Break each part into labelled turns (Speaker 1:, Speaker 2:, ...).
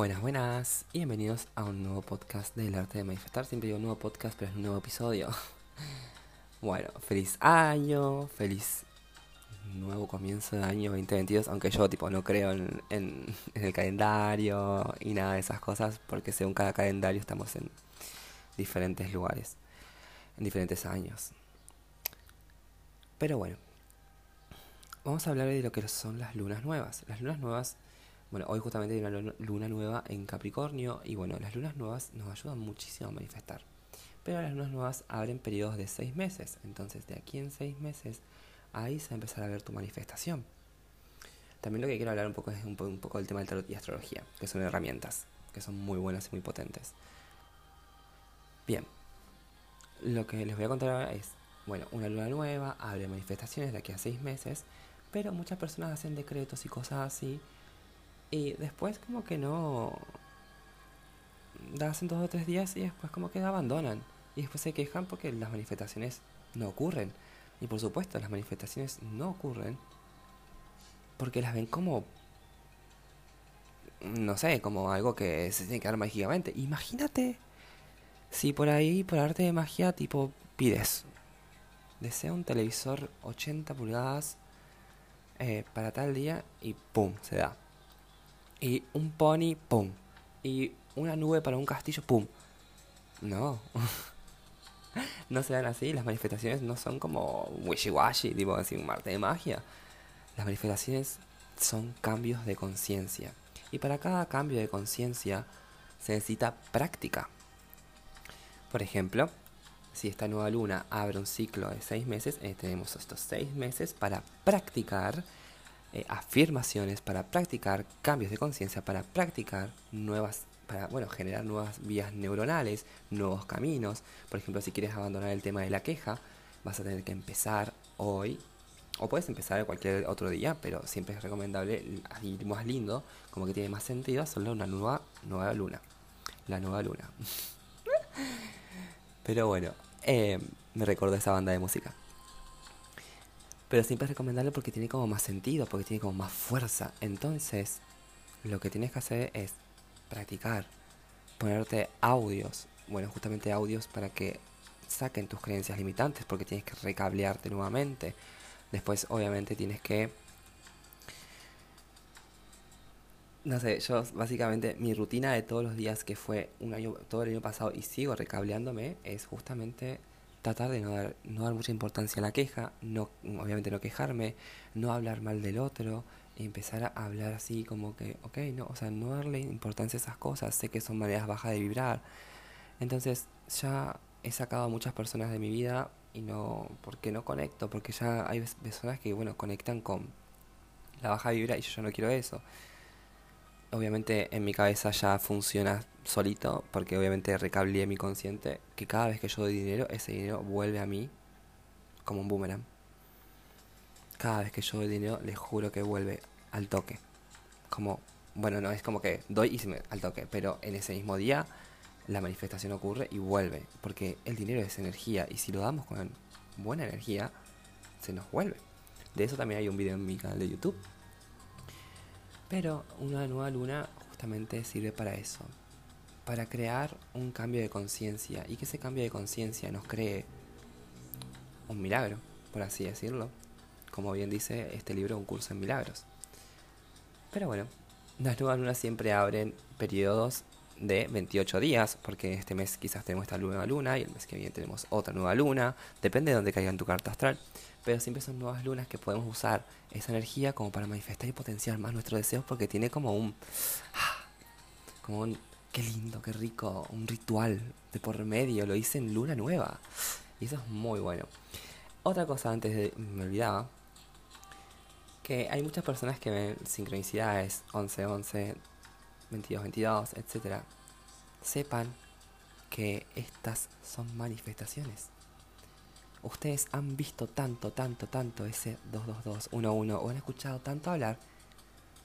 Speaker 1: Buenas, buenas y bienvenidos a un nuevo podcast del arte de manifestar. Siempre digo nuevo podcast, pero es un nuevo episodio. Bueno, feliz año, feliz nuevo comienzo de año 2022, aunque yo tipo no creo en, en, el calendario y nada de esas cosas, porque según cada calendario estamos en diferentes lugares, en diferentes años. Pero bueno, vamos a hablar de lo que son las lunas nuevas. Las lunas nuevas bueno, hoy justamente hay una luna nueva en Capricornio y bueno, las lunas nuevas nos ayudan muchísimo a manifestar. Pero las lunas nuevas abren periodos de seis meses, entonces de aquí en seis meses ahí se va a empezar a ver tu manifestación. También lo que quiero hablar un poco es un, poco del tema del tarot y astrología, que son herramientas, que son muy buenas y muy potentes. Bien, lo que les voy a contar ahora es, bueno, una luna nueva abre manifestaciones de aquí a seis meses, pero muchas personas hacen decretos y cosas así y después como que no... Hacen dos o tres días y después como que abandonan. Y después se quejan porque las manifestaciones no ocurren. Y por supuesto, las manifestaciones no ocurren porque las ven como... No sé, como algo que se tiene que dar mágicamente. Imagínate si por ahí, por arte de magia, tipo, pides. Desea un televisor 80 pulgadas eh, para tal día y ¡pum! se da y un pony, pum. Y una nube para un castillo, pum. No. no se dan así, las manifestaciones no son como wishy-washy, tipo así un Marte de magia. Las manifestaciones son cambios de conciencia. Y para cada cambio de conciencia se necesita práctica. Por ejemplo, si esta nueva luna abre un ciclo de seis meses, eh, tenemos estos seis meses para practicar eh, afirmaciones, para practicar cambios de conciencia, para practicar nuevas, para bueno, generar nuevas vías neuronales, nuevos caminos. Por ejemplo, si quieres abandonar el tema de la queja, vas a tener que empezar hoy. O puedes empezar cualquier otro día, pero siempre es recomendable y más lindo, como que tiene más sentido, hacerlo una nueva, nueva luna. La nueva luna. pero bueno, eh, me recordó esa banda de música. Pero siempre es recomendable porque tiene como más sentido, porque tiene como más fuerza. Entonces, lo que tienes que hacer es practicar, ponerte audios, bueno, justamente audios para que saquen tus creencias limitantes, porque tienes que recablearte nuevamente. Después, obviamente, tienes que... No sé, yo básicamente mi rutina de todos los días que fue un año, todo el año pasado y sigo recableándome es justamente tratar de no dar, no dar mucha importancia a la queja, no, obviamente no quejarme, no hablar mal del otro, empezar a hablar así como que, ok, no, o sea, no darle importancia a esas cosas, sé que son maneras bajas de vibrar. Entonces ya he sacado a muchas personas de mi vida y no, porque no conecto, porque ya hay personas que, bueno, conectan con la baja vibra y yo ya no quiero eso. Obviamente en mi cabeza ya funciona solito, porque obviamente recableé mi consciente, que cada vez que yo doy dinero, ese dinero vuelve a mí como un boomerang. Cada vez que yo doy dinero, les juro que vuelve al toque. Como, bueno, no es como que doy y se me al toque, pero en ese mismo día la manifestación ocurre y vuelve, porque el dinero es energía y si lo damos con buena energía, se nos vuelve. De eso también hay un video en mi canal de YouTube. Pero una nueva luna justamente sirve para eso, para crear un cambio de conciencia y que ese cambio de conciencia nos cree un milagro, por así decirlo. Como bien dice este libro, un curso en milagros. Pero bueno, las nuevas lunas siempre abren periodos de 28 días, porque este mes quizás tenemos esta nueva luna y el mes que viene tenemos otra nueva luna, depende de dónde caiga en tu carta astral, pero siempre son nuevas lunas que podemos usar esa energía como para manifestar y potenciar más nuestros deseos porque tiene como un como un qué lindo, qué rico, un ritual de por medio, lo hice en luna nueva. Y eso es muy bueno. Otra cosa antes de, me olvidaba, que hay muchas personas que ven sincronicidades 11-11, 22-22, etc. Sepan que estas son manifestaciones. Ustedes han visto tanto, tanto, tanto ese 22211 o han escuchado tanto hablar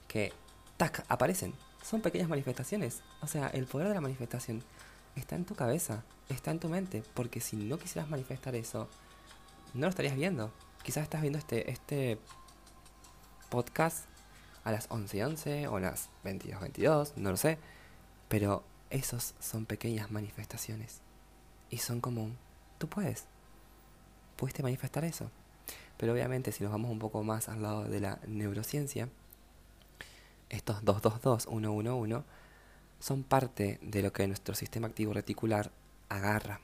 Speaker 1: que, tac, aparecen son pequeñas manifestaciones. O sea, el poder de la manifestación está en tu cabeza, está en tu mente, porque si no quisieras manifestar eso, no lo estarías viendo. Quizás estás viendo este, este podcast a las 11 y 11 o las 22 22, no lo sé. Pero esos son pequeñas manifestaciones. Y son común. Tú puedes. Pudiste manifestar eso. Pero obviamente si nos vamos un poco más al lado de la neurociencia, estos 222, 111, son parte de lo que nuestro sistema activo reticular agarra.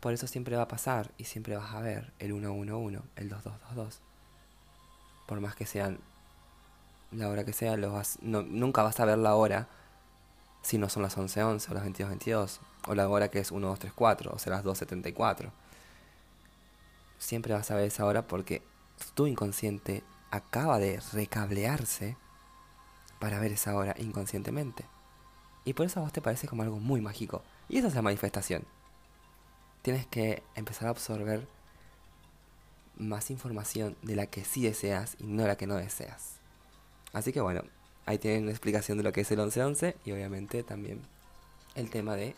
Speaker 1: Por eso siempre va a pasar y siempre vas a ver el 111, el 2222. Por más que sean la hora que sea, nunca vas a ver la hora si no son las 11.11 o las 22.22 o la hora que es 1234 o sea las 2.74. Siempre vas a ver esa hora porque tu inconsciente acaba de recablearse para ver esa hora inconscientemente. Y por eso a vos te parece como algo muy mágico. Y esa es la manifestación. Tienes que empezar a absorber más información de la que sí deseas y no la que no deseas. Así que bueno, ahí tienen una explicación de lo que es el 1111 y obviamente también el tema de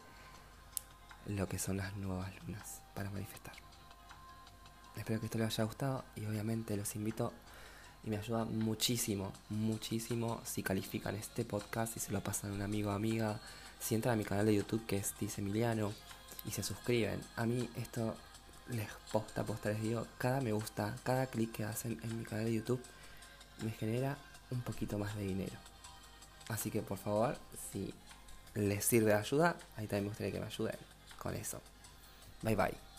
Speaker 1: lo que son las nuevas lunas para manifestar. Espero que esto les haya gustado y obviamente los invito y me ayuda muchísimo, muchísimo si califican este podcast y se lo pasan a un amigo o amiga, si entran a mi canal de YouTube que es Dice Emiliano y se suscriben. A mí esto les posta, posta, les digo, cada me gusta, cada clic que hacen en mi canal de YouTube me genera un poquito más de dinero. Así que por favor, si les sirve de ayuda, ahí también me gustaría que me ayuden con eso. Bye bye.